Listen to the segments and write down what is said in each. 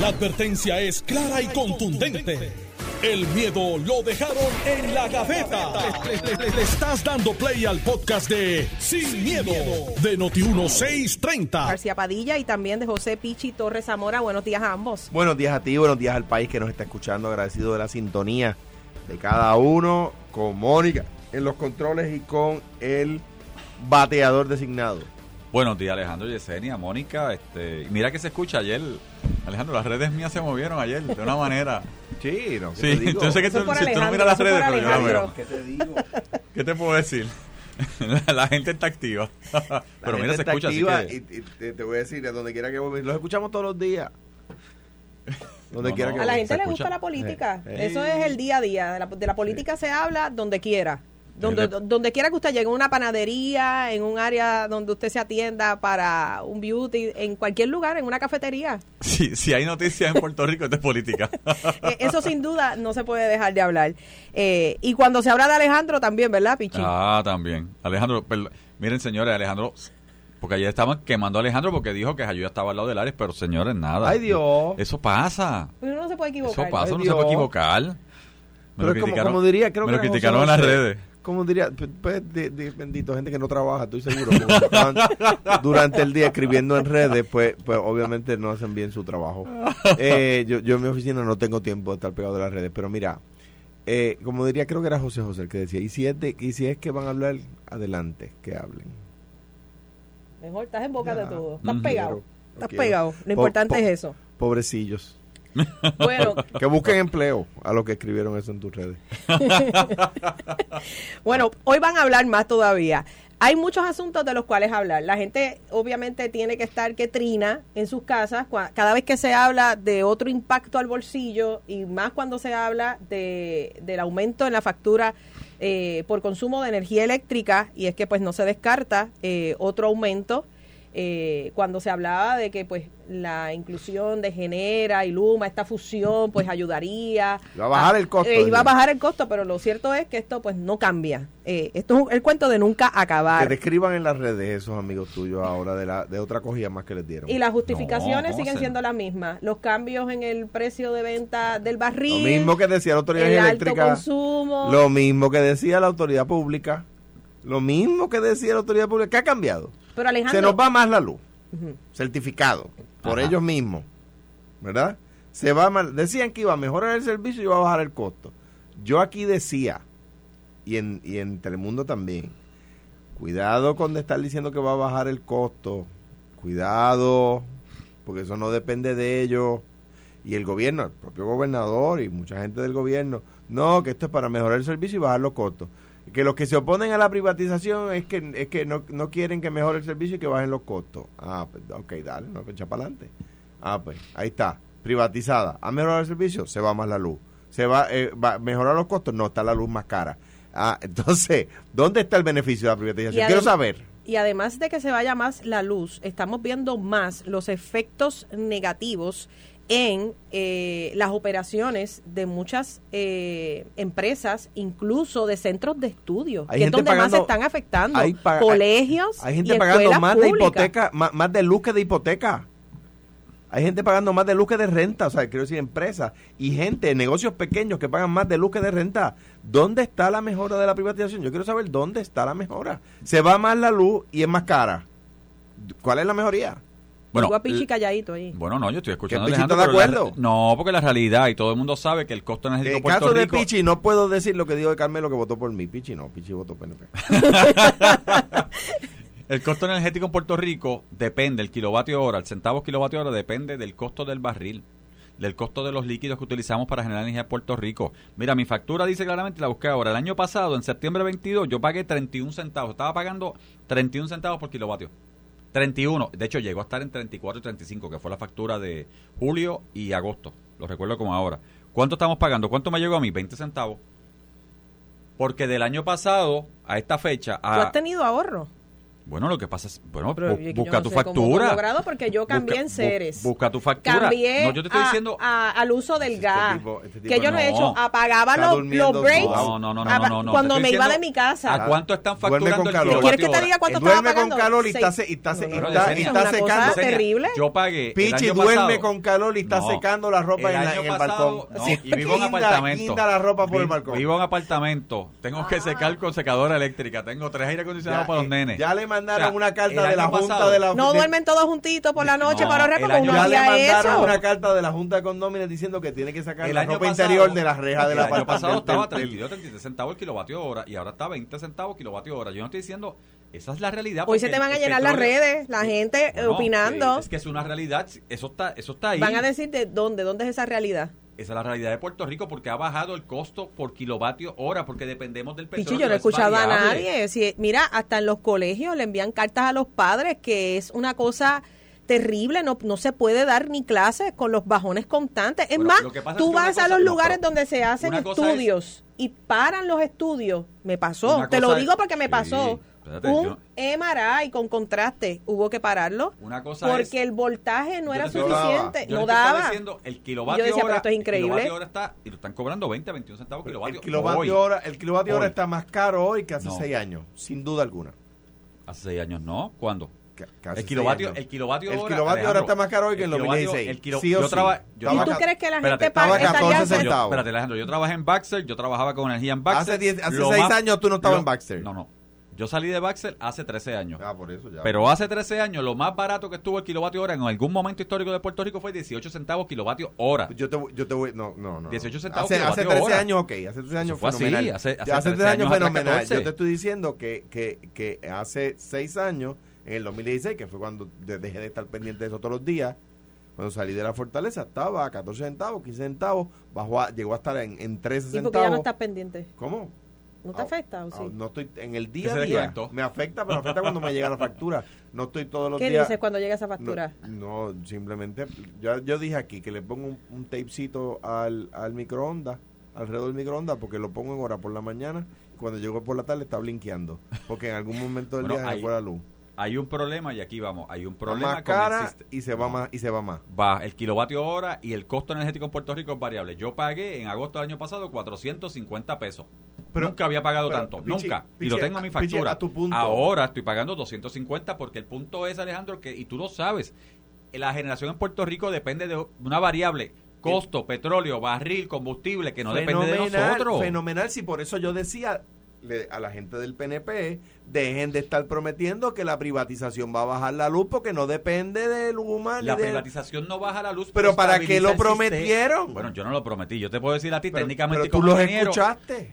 La advertencia es clara y contundente. El miedo lo dejaron en la gaveta. Le, le- le- le estás dando play al podcast de Sin, miedo, de Noti1630. García Padilla y también de José Pichi Torres Zamora. Buenos días a ambos. Buenos días a ti, buenos días al país que nos está escuchando. Agradecido de la sintonía de cada uno con Mónica en los controles y con el bateador designado. Buenos días, Alejandro Yesenia, Mónica. Este, mira que se escucha ayer. Alejandro, las redes mías se movieron ayer de una manera. Sí, no, ¿qué Sí, te digo? sé que tú, si tú no miras las redes, pero yo Alejandro. veo. ¿Qué te digo? ¿Qué te puedo decir? la, la gente está activa. La pero gente mira, se está escucha, así activa que... y, y te, te voy a decir, a donde quiera que voy, los escuchamos todos los días. Donde No, quiera no. que A la gente le escucha. gusta la política. Eh, Eso eh. es el día a día. De la, de la política se habla donde quiera. Donde, donde quiera que usted llegue, en una panadería, en un área donde usted se atienda para un beauty, en cualquier lugar, en una cafetería. Si, si hay noticias en Puerto Rico, esto es política. Eh, eso sin duda no se puede dejar de hablar. Eh, y cuando se habla de Alejandro también, ¿verdad, Pichi? ah, también. Alejandro, miren, señores, Alejandro... Porque ayer estaban quemando a Alejandro porque dijo que Jayuya estaba al lado del Ares, pero señores, nada. Ay, Dios. Eso pasa. Uno no se puede equivocar. Eso pasa, Ay, uno se puede equivocar. Me Pero lo como, criticaron- como diría, creo me que lo criticaron en las redes. Como diría, pues, de- de- bendito, gente que no trabaja, estoy seguro. estaban durante el día escribiendo en redes, pues, pues obviamente no hacen bien su trabajo. Eh, yo, yo en mi oficina no tengo tiempo de estar pegado de las redes, pero mira, eh, como diría, creo que era José José el que decía, y si es, de, y si es que van a hablar, adelante, que hablen. Mejor estás en boca Ya. de todo. Estás pegado. Estás pegado. Lo Po- importante po- es eso. Pobrecillos. Bueno, Que busquen empleo a los que escribieron eso en tus redes. Bueno, hoy van a hablar más todavía. Hay muchos asuntos de los cuales hablar. La gente obviamente tiene que estar que trina en sus casas cada vez que se habla de otro impacto al bolsillo y más cuando se habla de, del aumento en la factura eh, por consumo de energía eléctrica y es que pues no se descarta eh, otro aumento. Eh, cuando se hablaba de que pues la inclusión de Genera y Luma, esta fusión pues ayudaría Iba a bajar el costo, eh, iba a bajar el costo, pero lo cierto es que esto pues no cambia. Eh, esto es un- el cuento de nunca Que acabar. te escriban en las redes esos amigos tuyos ahora de, la, de otra cogida más que les dieron. Y las justificaciones No, siguen ¿cómo se- siendo las mismas. Los cambios en el precio de venta del Lo barril, mismo que decía la autoridad el alto eléctrica. consumo. Lo mismo que decía la autoridad pública. Lo mismo que decía la autoridad pública. ¿Qué ha cambiado? Pero Alejandro, Se nos va más la luz. Certificado. Por Ajá. ellos mismos. ¿Verdad? Se va mal. Decían que iba a mejorar el servicio y iba a bajar el costo. Yo aquí decía, y en, y en Telemundo también, cuidado con de estar diciendo que va a bajar el costo. Cuidado, porque eso no depende de ellos. Y el gobierno, el propio gobernador y mucha gente del gobierno, no, que esto es para mejorar el servicio y bajar los costos. Que los que se oponen a la privatización es que, es que no, no quieren que mejore el servicio y que bajen los costos. Ah, pues ok, dale, no, pues echa para adelante. Ah, pues ahí está, privatizada. ¿Ha mejorado el servicio? Se va más la luz. ¿Se va, eh, va a mejorar los costos? No, está la luz más cara. Ah, entonces, ¿dónde está el beneficio de la privatización? Quiero saber. Y además de que se vaya más la luz, estamos viendo más los efectos negativos en eh, las operaciones de muchas eh, empresas, incluso de centros de estudio, Hay que es gente donde más se están afectando. hay Colegios Hay gente y pagando más de hipoteca, más, más de luz que de hipoteca. Hay gente pagando más de luz que de renta, o sea, quiero decir empresas y gente, negocios pequeños que pagan más de luz que de renta. ¿Dónde está la mejora de la privatización? Yo quiero saber dónde está la mejora. Se va más la luz y es más cara. ¿Cuál es la mejoría? Bueno, Tengo a Pichi l- calladito ahí. Bueno, no, yo estoy escuchando a ¿Que Pichi Alejandro. está de la- acuerdo? no, porque la realidad, y todo el mundo sabe que el costo energético En Puerto caso de Rico... Pichi, no puedo decir lo que dijo de Carmelo que votó por mí. Pichi no, Pichi votó PNP. El costo energético en Puerto Rico depende, el kilovatio hora, el centavo kilovatio hora depende del costo del barril, del costo de los líquidos que utilizamos para generar energía en Puerto Rico. Mira, mi factura dice claramente, la busqué ahora, el año pasado, en septiembre 22, yo pagué 31 centavos, estaba pagando 31 centavos por kilovatio. 31, de hecho llegó a estar en 34 y 35, que fue la factura de julio y agosto, lo recuerdo como ahora. ¿Cuánto estamos pagando? ¿Cuánto me llegó a mí? 20 centavos. Porque del año pasado a esta fecha... ¿Tú A, has tenido ahorro? Bueno, lo que pasa es, bueno, Pero bu- busca no tu sé cómo fue factura. logrado, porque yo cambié Busca- en bu- Ceres. Busca tu factura. Cambié no, yo te estoy a- diciendo, a- al uso del Este gas. tipo- este tipo que yo no he hecho, apagaba los, los breaks no, no, no, apa- no, no, no, cuando me iba de mi casa. ¿A cuánto están facturando con el calor. ¿Quieres que te diga cuánto Duerme estaba con pagando? calor y está, se- y está, se- y está- y es está secando. terrible. Yo pagué. Pichi duerme con calor y está No. secando la ropa El en, la- año en el balcón. y vivo en apartamento. la ropa por el Vi- balcón. Vivo en apartamento. Tengo que secar con secadora eléctrica. Tengo tres aire acondicionados Ya, para los eh, nenes. ya le mandaron O sea, una carta de la Junta pasado- de la No de- duermen todos juntitos por la noche No, para ahorrar porque uno Ya le mandaron eso. una carta de la Junta de Condóminos diciendo que tiene que sacar El la año ropa pasado- interior de la reja del el año pasado estaba del- del- 32, 33 centavos el kilovatio hora y ahora está 20 centavos kilovatio hora. Yo no estoy diciendo, esa es la realidad. Hoy se te van a llenar las redes, la gente No, opinando. Es que es una realidad, eso está, eso está ahí. Van a decir de dónde, dónde es esa realidad. Esa es la realidad de Puerto Rico porque ha bajado el costo por kilovatio hora porque dependemos del petróleo. Pichi, yo no he es escuchado a nadie. Si- mira, hasta en los colegios le envían cartas a los padres que es una cosa terrible, no, no se puede dar ni clases con los bajones constantes. Es Bueno, más, es tú vas a los no, lugares donde se hacen es- estudios y paran los estudios. Me pasó, te lo digo es- porque me sí, pasó. espérate, Un yo- MRI con contraste, hubo que pararlo Una cosa porque es- el voltaje no era suficiente, no daba. diciendo, el kilovatio Yo decía, pero hora, esto es increíble. El hora está, y lo están cobrando 20, 21 centavos kilovatio. El kilovatio, hoy. hora, el kilovatio hora Hoy. está más caro hoy que hace No. seis años, sin duda alguna. Hace seis años, ¿no? ¿Cuándo? Hace El kilovatio, el kilovatio El hora. kilovatio hora Alejandro, está más caro hoy que en el el kilovatio- 2016. El kilo, Sí yo sí. traba- yo ¿Y tú crees que la gente paga estaría 14 haciendo- centavos. Espérate, Alejandro, yo trabajé en Baxter, yo trabajaba con energía en Baxter. Hace diez- hace Lo seis años tú no estabas lo- en Baxter. No, no. Yo salí de Baxter hace 13 años. Ah, por eso ya. Pero hace 13 años, lo más barato que estuvo el kilovatio hora en algún momento histórico de Puerto Rico fue 18 centavos kilovatio hora. Yo te, voy- yo te voy, no, no, no. 18 centavos Hace, hace kilovatio 13 hora. años, ok, hace 13 años fue así, fenomenal. hace- hace Ya 13 13 años años, fenomenal. 14. Yo te estoy diciendo que, que, que hace 6 años, en el 2016, que fue cuando de- dejé de estar pendiente de eso todos los días, cuando salí de la fortaleza, estaba a 14 centavos, 15 centavos, bajó a- llegó a estar en, en 13 ¿Y por qué ya no centavos. estás pendiente? ¿Cómo? ¿No te Ah, afecta o ah, sí? No estoy en el día se a día. Me afecta, pero me afecta cuando me llega la factura. No estoy todos los ¿Qué días. dices cuando llega esa factura? No, no, simplemente, yo, yo dije aquí que le pongo un, un tapecito al, al microondas, alrededor del microondas, porque lo pongo en hora por la mañana, y cuando llego por la tarde está blinqueando, porque en algún momento del Bueno, día se fue la luz. Hay un problema y aquí vamos. Hay un problema más con el y se va más y se va más. Va, el kilovatio hora y el costo energético en Puerto Rico es variable. Yo pagué en agosto del año pasado 450 pesos. Pero- nunca había pagado pero, tanto, nunca. y lo tengo en mi factura. a tu punto. Ahora estoy pagando 250 porque el punto es, Alejandro, que, y tú lo sabes, la generación en Puerto Rico depende de una variable. Costo, petróleo, barril, combustible, que no depende de nosotros. Fenomenal, si por eso yo decía le- a la gente del PNP, dejen de estar prometiendo que la privatización va a bajar la luz porque no depende de Luma ni La privatización no baja la luz. Pero ¿para qué lo prometieron? Bueno, yo no lo prometí. Yo te puedo decir a ti Pero- técnicamente pero tú los ingeniero, escuchaste.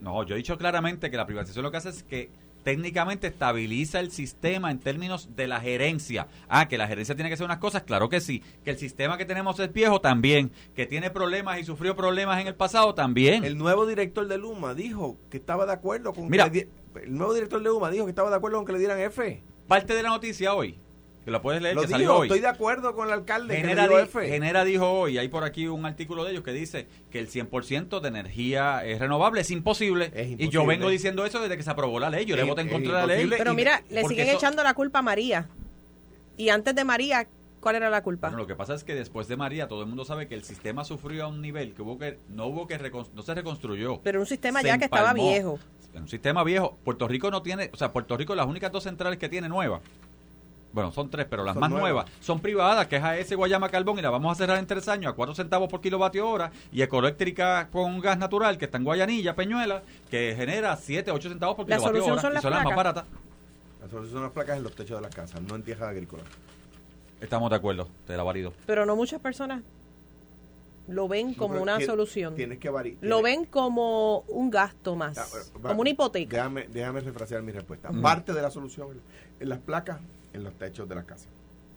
no, yo he dicho claramente que la privatización lo que hace es que técnicamente estabiliza el sistema en términos de la gerencia. Ah, que la gerencia tiene que hacer unas cosas, claro que sí. Que el sistema que tenemos es viejo también. Que tiene problemas y sufrió problemas en el pasado también. El nuevo director de Luma dijo que estaba de acuerdo con Mira. que le di- el nuevo director de Luma dijo que estaba de acuerdo con que le dieran F. Parte de la noticia hoy, que la puedes leer, Lo que dijo, salió hoy. estoy de acuerdo con el alcalde Genera, que le dio di- F. Genera dijo hoy, hay por aquí un artículo de ellos que dice que el 100% de energía es renovable, es imposible. Es Y yo vengo diciendo eso desde que se aprobó la ley, yo le Es- voté en contra de la ley. Pero y- mira, le siguen eso- echando la culpa a María. Y antes de María, ¿cuál era la culpa? Bueno, lo que pasa es que después de María todo el mundo sabe que el sistema sufrió a un nivel que hubo que no hubo que no se reconstruyó. Pero un sistema Se ya que estaba viejo. Un sistema viejo. Puerto Rico no tiene, o sea, Puerto Rico las únicas dos centrales que tiene nuevas. Bueno, son tres, pero las Son más nuevas. nuevas son privadas, que es AES Guayama Carbón, y la vamos a cerrar en tres años a cuatro centavos por kilovatio hora, y Ecoeléctrica con gas natural, que está en Guayanilla, Peñuela, que genera siete, ocho centavos por La kilovatio solución hora, son y las son las más placas. baratas. Las soluciones son las placas en los techos de las casas, no en tierras agrícolas. Estamos de acuerdo, te la valido. Pero no muchas personas lo ven como una solución. Tienes que variar. Lo ven como un gasto más, como una hipoteca. Déjame, déjame refrasear mi respuesta. Parte de la solución en las placas, en los techos de las casas.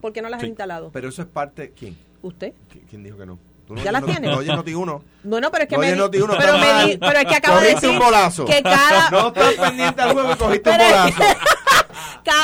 ¿Por qué no las Sí. ha instalado? Pero eso es parte. ¿Quién? ¿Usted? ¿Qui- ¿Quién dijo que no? ¿Tú ¿Ya oyes las noti- tienes? No oyes noti uno. No, no, pero es que No, me di- uno, pero, me di- pero es que acabo de Cogiste decir un bolazo. que cada No estás pendiente al juego y cogiste un Pero bolazo.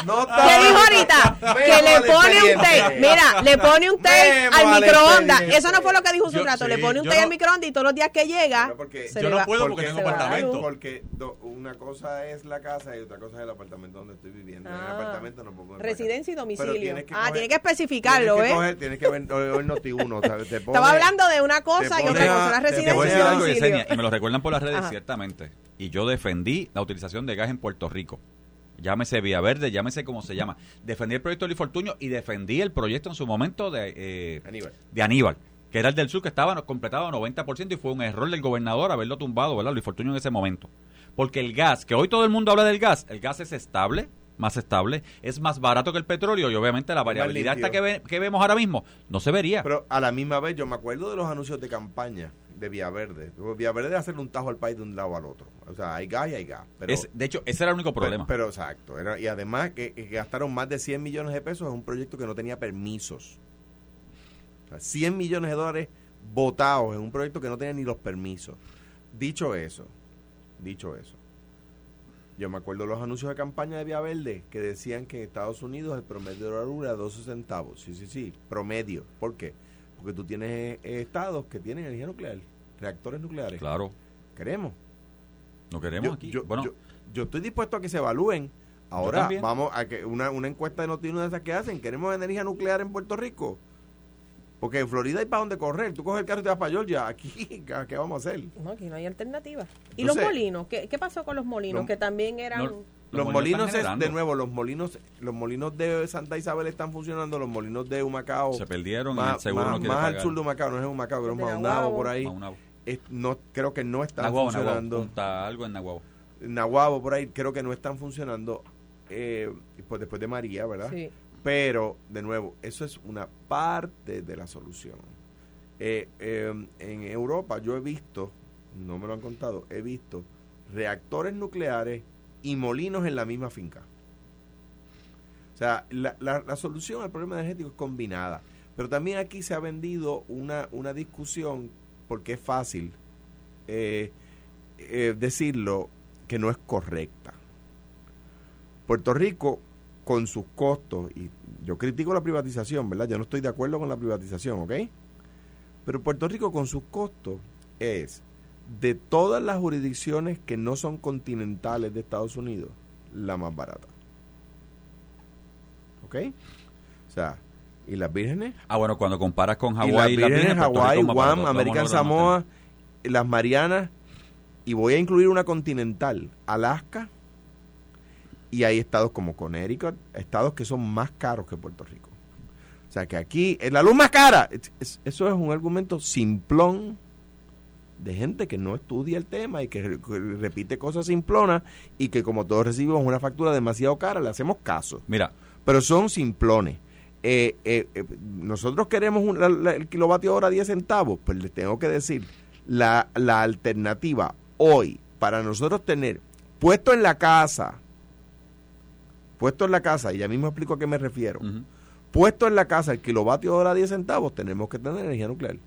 No ¿Qué dijo ahorita? Que le pone un tape. Mira, le pone un tape al microondas. Eso no fue lo que dijo hace un rato. le pone un tape al microondas y todos los días que llega. Pero porque- se Yo le no puedo porque ¿Por tengo apartamento. Porque do- una cosa es la casa y otra cosa es el apartamento donde estoy viviendo. en el Ah. apartamento no puedo Residencia y domicilio. Ah, coger- tiene que especificarlo, tienes que ¿eh? coger- tienes que ver hoy, Noti uno, ¿sabes? Te Estaba pone- hablando de una cosa y otra cosa. a- La te Te residencia y me lo recuerdan por las redes, ciertamente. Y yo defendí la utilización de gas en Puerto Rico. Llámese Vía Verde, llámese como se llama. Defendí el proyecto de Luis Fortuño y defendí el proyecto en su momento de, eh, Aníbal. de Aníbal, que era el del sur, que estaba completado a 90% y fue un error del gobernador haberlo tumbado, ¿verdad? Luis Fortuño en ese momento. Porque el gas, que hoy todo el mundo habla del gas, el gas es estable, más estable, es más barato que el petróleo y obviamente la variabilidad esta que, ve- que vemos ahora mismo no se vería. Pero a la misma vez yo me acuerdo de los anuncios de campaña de Vía Verde. Vía Verde es hacerle un tajo al país de un lado al otro. O sea, hay gas y hay gas. Pero, Es- de hecho, ese era el único problema. Pero, pero exacto. Era- y además que, que gastaron más de 100 millones de pesos en un proyecto que no tenía permisos. O sea, 100 millones de dólares votados en un proyecto que no tenía ni los permisos. Dicho eso, dicho eso, yo me acuerdo los anuncios de campaña de Vía Verde que decían que en Estados Unidos el promedio de la era 12 centavos. Sí, sí, sí, promedio. ¿Por qué? Porque tú tienes eh, estados que tienen energía nuclear, reactores nucleares. claro, Queremos. no queremos Yo, aquí. yo- bueno, yo- yo estoy dispuesto a que se evalúen. Ahora vamos a que una, una encuesta de noticias de esas que hacen. ¿Queremos energía nuclear en Puerto Rico? Porque en Florida hay para dónde correr. Tú coges el carro y te vas para Georgia. Aquí, ¿qué qué vamos a hacer? No, aquí no hay alternativa. ¿Y Entonces- los molinos? ¿Qué, qué pasó con los molinos? Los- que también eran... No, Los, molinos es, de nuevo, los molinos los molinos de Santa Isabel están funcionando. Los molinos de Humacao. se perdieron y el más, seguro más- no más al sur de Humacao, no es Humacao, creo que es Maunabo Nahuabo. por ahí. Maunabo. Es- no, creo que no están Nahuabo, Nahuabo, funcionando. Punta algo en Nahuabo. Nahuabo por ahí creo que no están funcionando eh, pues después de María, ¿verdad? Sí. Pero, de nuevo, eso es una parte de la solución. Eh, eh, en Europa yo he visto, no me lo han contado, he visto reactores nucleares y molinos en la misma finca. O sea, la, la- la solución al problema energético es combinada. Pero también aquí se ha vendido una, una discusión, porque es fácil eh, eh, decirlo, que no es correcta. Puerto Rico, con sus costos, y yo critico la privatización, ¿verdad? Yo no estoy de acuerdo con la privatización, ¿ok? Pero Puerto Rico con sus costos es de todas las jurisdicciones que no son continentales de Estados Unidos, la más barata. ¿Ok? O sea, ¿y las vírgenes? Ah, bueno, cuando comparas con Hawái y las vírgenes, Puerto Hawái. Guam, American Samoa, las Marianas, y voy a incluir una continental, Alaska, y hay estados como Connecticut, estados que son más caros que Puerto Rico. O sea que aquí es la luz más cara. Es- es- eso es un argumento simplón de gente que no estudia el tema y que re- que repite cosas simplonas y que como todos recibimos una factura demasiado cara, le hacemos caso. Mira, pero son simplones. Eh, eh, eh, nosotros queremos un- la- la- el kilovatio hora 10 centavos, pues les tengo que decir, la, la alternativa hoy para nosotros tener puesto en la casa, puesto en la casa, y ya mismo explico a qué me refiero, puesto en la casa el kilovatio hora 10 centavos, tenemos que tener energía nuclear.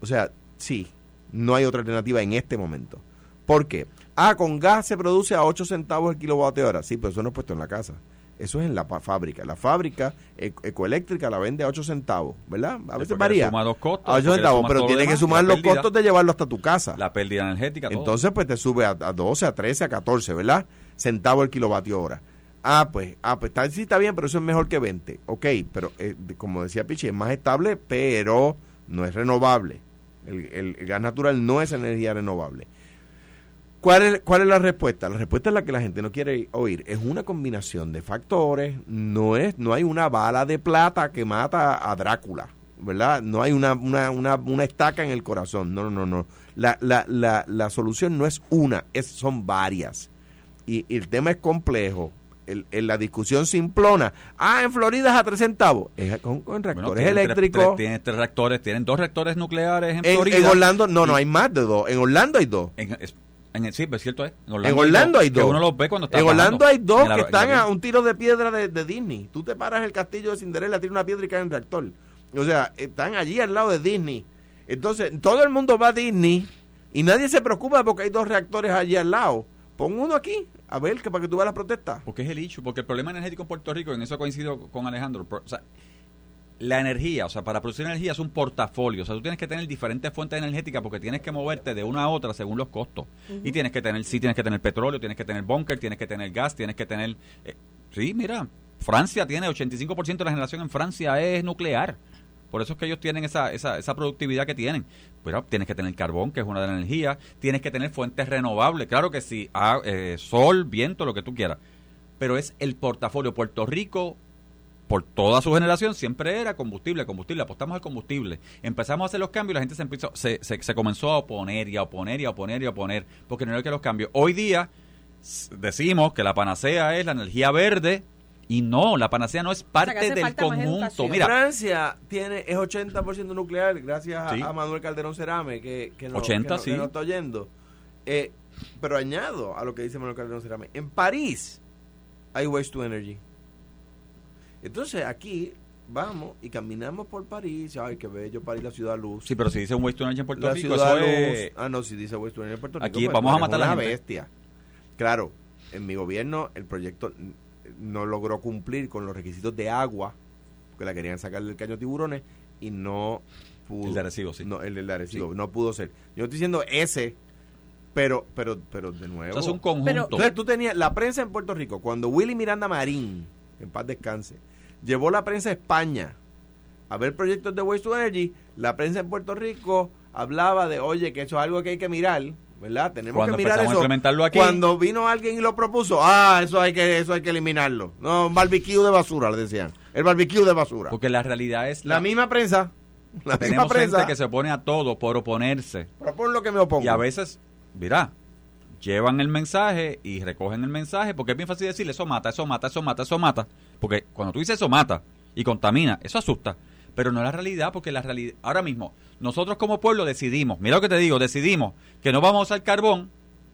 O sea, sí, no hay otra alternativa en este momento. ¿Por qué? Ah, con gas se produce a 8 centavos el kilovatio hora. Sí, pero eso no es puesto en la casa. Eso es en la fábrica. La fábrica e- ecoeléctrica la vende a 8 centavos, ¿verdad? A veces varía. suma dos costos, a 8 porque le centavos, pero todo lo tiene que demás, sumar los pérdida. costos de llevarlo hasta tu casa. la pérdida energética, todo. Entonces, pues te sube a, a 12, a 13, a 14, ¿verdad? Centavos el kilovatio hora. Ah, pues, ah, pues está, sí está bien, pero eso es mejor que 20. Ok, pero eh, como decía Pichi, es más estable, pero no es renovable. El, el- gas natural no es energía renovable. ¿Cuál es, ¿Cuál es la respuesta? La respuesta es la que la gente no quiere oír. Es una combinación de factores. No es, no hay una bala de plata que mata a Drácula, ¿verdad? No hay una, una, una, una estaca en el corazón. No, no, no. La, la, la, la solución no es una, es, son varias. Y el tema es complejo. El, el- la discusión simplona. Ah, en Florida es a tres centavos. Es con, con Bueno, reactores tienen tres- eléctricos. tres- tienen tres reactores, tienen dos reactores nucleares en, en, Florida. en Orlando, no, no, hay más de dos. En Orlando hay dos. En, es- en- sí, es cierto, ¿eh? En En Orlando hay Que dos. uno los ve cuando está En Orlando bajando hay dos la- que están a un tiro de piedra de, de Disney. Tú te paras el castillo de Cinderella, tiene una piedra y cae en el reactor. O sea, están allí al lado de Disney. Entonces, todo el mundo va a Disney y nadie se preocupa porque hay dos reactores allí al lado. Pon uno aquí, A ver, que para que tú veas las protestas. Porque es el issue, porque el problema energético en Puerto Rico, en eso coincido con Alejandro, o sea, la energía, o sea, para producir energía es un portafolio, o sea, tú tienes que tener diferentes fuentes energéticas porque tienes que moverte de una a otra según los costos. Y tienes que tener, sí, tienes que tener petróleo, tienes que tener bunker, tienes que tener gas, tienes que tener... eh, sí, mira, Francia tiene 85% de la generación en Francia es nuclear. Por eso es que ellos tienen esa, esa, esa productividad que tienen. Pero tienes que tener carbón, que es una de las energías. Tienes que tener fuentes renovables. Claro que sí, ah, eh, sol, viento, lo que tú quieras. Pero es el portafolio. Puerto Rico, por toda su generación, siempre era combustible, combustible. Apostamos al combustible. Empezamos a hacer los cambios y la gente se, empezó, se, se, se comenzó a oponer y a oponer y a oponer y a oponer. Porque no era que los cambios. Hoy día decimos que la panacea es la energía verde. Y no, la panacea no es parte del conjunto. Mira, Francia tiene es 80% nuclear gracias a, Sí. a Manuel Calderón Cerame que, que, no, 80, que no- sí. que no está oyendo. Eh, pero añado a lo que dice Manuel Calderón Cerame. En París hay waste to energy. Entonces aquí vamos y caminamos por París. Ay, qué bello París, la ciudad luz. sí, pero si dice waste to energy en Puerto la Rico, ciudad eso luz. es... Ah, no, si dice waste to energy en Puerto Rico. Aquí pues vamos a eres matar a la bestia. Claro, en mi gobierno el proyecto no logró cumplir con los requisitos de agua, porque la querían sacar del caño tiburones y no pudo. El de Arecibo, sí. No, el de Arecibo, Sí. no pudo ser. Yo estoy diciendo ese, pero, pero, pero de nuevo. Eso es un conjunto. Pero- Entonces tú tenías la prensa en Puerto Rico, cuando Willy Miranda Marín, en paz descanse, llevó la prensa a España a ver proyectos de Waste to Energy, la prensa en Puerto Rico hablaba de, oye, que eso es algo que hay que mirar, ¿verdad? Tenemos Cuando que mirar a eso. implementarlo aquí- Cuando vino alguien y lo propuso, ah, eso hay que eso hay que eliminarlo. No, un barbecue de basura, le decían. El barbecue de basura. Porque la realidad es... La misma prensa, la misma prensa, gente que se opone a todo por oponerse. propone lo que me opongo. Y a veces, mira, llevan el mensaje y recogen el mensaje, porque es bien fácil decirle, eso mata, eso mata, eso mata, eso mata. Porque cuando tú dices eso mata y contamina, eso asusta. Pero no es la realidad, porque la realidad, ahora mismo, nosotros como pueblo decidimos, mira lo que te digo, decidimos que no vamos a usar carbón,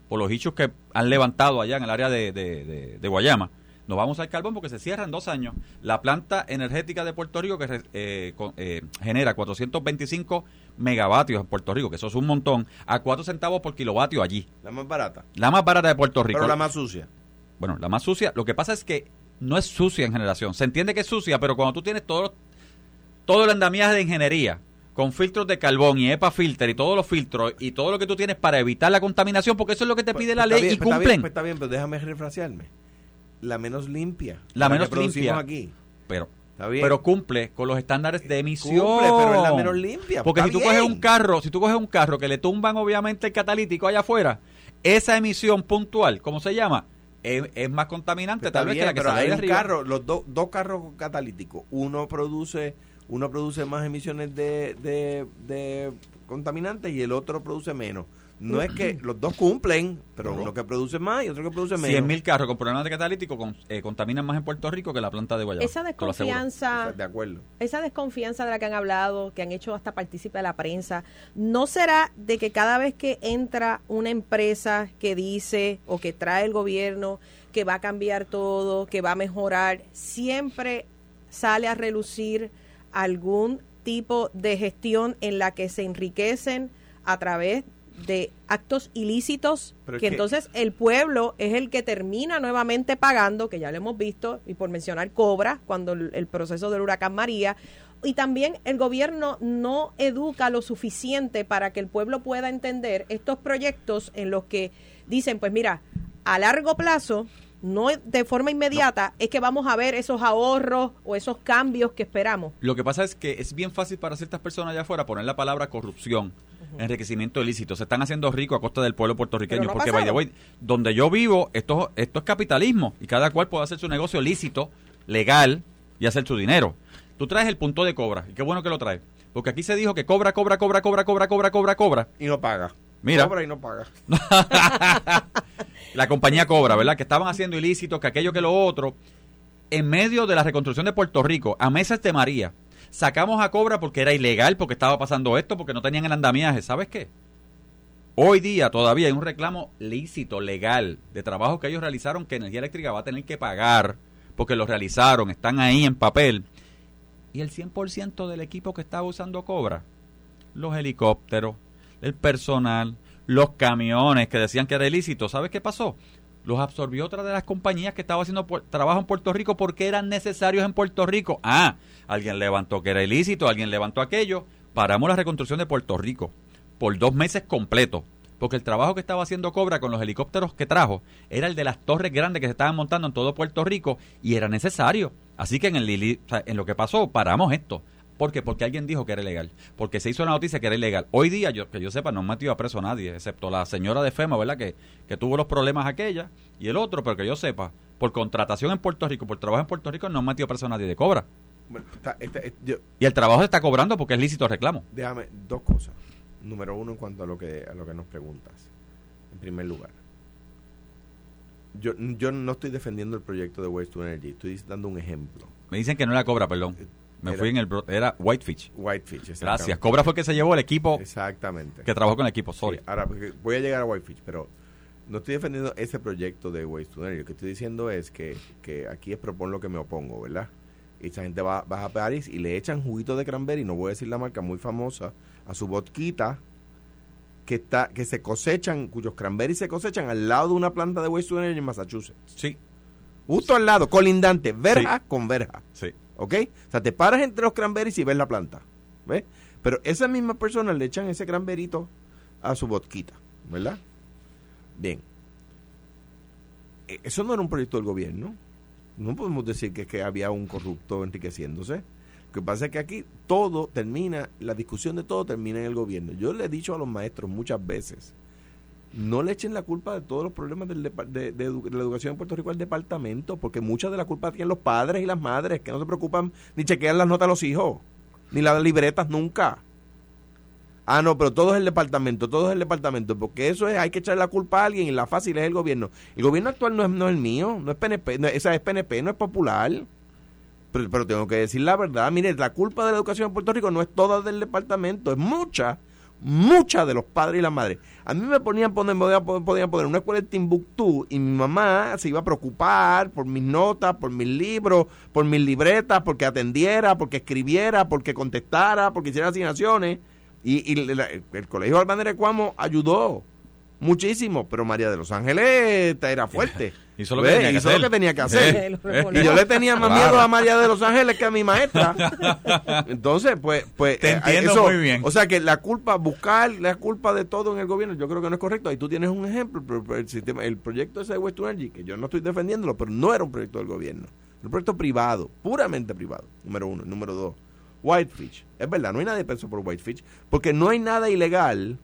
por los hechos que han levantado allá en el área de, de, de- de Guayama, no vamos a usar carbón porque se cierra en dos años. La planta energética de Puerto Rico que eh, con- eh, genera 425 megavatios en Puerto Rico, que eso es un montón, a 4 centavos por kilovatio allí. La más barata, La más barata de Puerto Rico. pero la más sucia. Bueno, la más sucia. Lo que pasa es que no es sucia en generación. Se entiende que es sucia, pero cuando tú tienes todo, todo el andamiaje de ingeniería, con filtros de carbón y EPA filter y todos los filtros y todo lo que tú tienes para evitar la contaminación, porque eso es lo que te Pues- pide pues la ley bien, y pues está bien, cumplen. pues está bien, pero déjame refrasearme. La menos limpia. La menos que limpia. aquí. pero, Está bien. pero cumple con los estándares de emisión. Cumple, pero es la menos limpia. Porque Está si tú bien. coges un carro, si tú coges un carro que le tumban obviamente el catalítico allá afuera, esa emisión puntual, ¿cómo se llama? Es, es más contaminante Pues tal vez que la que pero sale hay de arriba. carro, los do- dos carros catalíticos, uno produce uno produce más emisiones de, de, de contaminantes y el otro produce menos. No es que los dos cumplen, pero uno que produce más y otro que produce menos. 100 mil carros con problemas de catalítico con- eh, contaminan más en Puerto Rico que la planta de Guayama. Esa desconfianza, De acuerdo. esa desconfianza de la que han hablado, que han hecho hasta partícipe de la prensa, ¿no será de que cada vez que entra una empresa que dice o que trae el gobierno que va a cambiar todo, que va a mejorar, siempre sale a relucir algún tipo de gestión en la que se enriquecen a través de actos ilícitos Pero que que- entonces el pueblo es el que termina nuevamente pagando, que ya lo hemos visto, y por mencionar Cobra, cuando el, el proceso del huracán María, y también el gobierno no educa lo suficiente para que el pueblo pueda entender estos proyectos en los que dicen, pues mira, a largo plazo, no de forma inmediata, es que vamos a ver esos ahorros o esos cambios que esperamos. Lo que pasa es que es bien fácil para ciertas personas allá afuera poner la palabra corrupción, enriquecimiento ilícito. Se están haciendo ricos a costa del pueblo puertorriqueño. No porque, by the way, donde yo vivo, esto, esto es capitalismo y cada cual puede hacer su negocio lícito, legal y hacer su dinero. Tú traes el punto de cobra y qué bueno que lo traes. Porque aquí se dijo que cobra, cobra, cobra, cobra, cobra, cobra, cobra, cobra. Y no paga. Mira. Cobra y no paga. la compañía Cobra, ¿verdad? Que estaban haciendo ilícitos, que aquello, que lo otro. En medio de la reconstrucción de Puerto Rico, a meses de María, sacamos a Cobra porque era ilegal, porque estaba pasando esto, porque no tenían el andamiaje. ¿Sabes qué? Hoy día todavía hay un reclamo lícito, legal, de trabajo que ellos realizaron que Energía Eléctrica va a tener que pagar porque lo realizaron, están ahí en papel. Y el 100% del equipo que estaba usando Cobra, los helicópteros, el personal, los camiones que decían que era ilícito, ¿sabes qué pasó? los absorbió otra de las compañías que estaba haciendo trabajo en Puerto Rico porque eran necesarios en Puerto Rico. Ah, alguien levantó que era ilícito, alguien levantó aquello. Paramos la reconstrucción de Puerto Rico por dos meses completos. Porque el trabajo que estaba haciendo Cobra con los helicópteros que trajo era el de las torres grandes que se estaban montando en todo Puerto Rico y era necesario. Así que en, el, en lo que pasó, paramos esto. ¿Por qué? Porque alguien dijo que era ilegal. Porque se hizo la noticia que era ilegal. Hoy día, yo, que yo sepa, no han metido a preso a nadie, excepto la señora de FEMA, ¿verdad? Que, que tuvo los problemas aquella y el otro, pero que yo sepa, por contratación en Puerto Rico, por trabajo en Puerto Rico, no han metido a preso a nadie de Cobra. Bueno, está- está- está- yo- Y el trabajo se está cobrando porque es lícito el reclamo. déjame dos cosas. Número uno, en cuanto a lo que a lo que nos preguntas. En primer lugar, yo, yo no estoy defendiendo el proyecto de Waste to Energy, estoy dando un ejemplo. Me dicen que no era Cobra, perdón. Me Era- fui en el... Era Whitefish. Whitefish, Gracias. Cobra fue el que se llevó el equipo Exactamente. que trabajó con el equipo. Sorry. Sí, ahora, voy a llegar a Whitefish, pero no estoy defendiendo ese proyecto de Waste to Energy. Lo que estoy diciendo es que, que aquí es propon lo que me opongo, ¿verdad? Y esa gente va, va a París y le echan juguito de cranberry, no voy a decir la marca muy famosa, a su vodquita que está que se cosechan, cuyos cranberries se cosechan al lado de una planta de Waste to Energy en Massachusetts. Sí, Justo al lado, colindante, verja con verja. sí. ¿Ok? O sea, te paras entre los cranberries y ves la planta. ¿Ves? Pero esas mismas personas le echan ese cranberito a su vodquita, ¿verdad? Bien. E- Eso no era un proyecto del gobierno. No podemos decir que, que había un corrupto enriqueciéndose. Lo que pasa es que aquí todo termina, la discusión de todo termina en el gobierno. Yo le he dicho a los maestros muchas veces, no le echen la culpa de todos los problemas del de, de la educación en Puerto Rico al departamento, porque mucha de la culpa tienen los padres y las madres, que no se preocupan ni chequean las notas a los hijos, ni las libretas nunca. Ah, no, pero todo es el departamento, todo es el departamento, porque eso es, hay que echar la culpa a alguien y la fácil es el gobierno. El gobierno actual no es, no es el mío, no es PNP, no, esa es PNP, no es popular. Pero, pero tengo que decir la verdad, mire, la culpa de la educación en Puerto Rico no es toda del departamento, es mucha, mucha de los padres y las madres. A mí me ponían poner, podían poner una escuela en Timbuktu y mi mamá se iba a preocupar por mis notas, por mis libros, por mis libretas, porque atendiera, porque escribiera, porque contestara, porque hiciera asignaciones. Y, y la- el, colegio Albanera de Cuamo ayudó muchísimo, pero María de los Ángeles era fuerte. Hizo lo lo que tenía que hacer. Eh, Y yo le tenía más Claro. miedo a María de los Ángeles que a mi maestra. Entonces, pues, pues Te eh, entiendo eso- muy bien. O sea que la culpa, buscar la culpa de todo en el gobierno, yo creo que no es correcto. Ahí tú tienes un ejemplo, el sistema, el proyecto ese de West Energy, que yo no estoy defendiéndolo, pero no era un proyecto del gobierno, era un proyecto privado, puramente privado. Número uno, número dos. Whitefish, es verdad, no hay nadie preso por Whitefish, porque no hay nada ilegal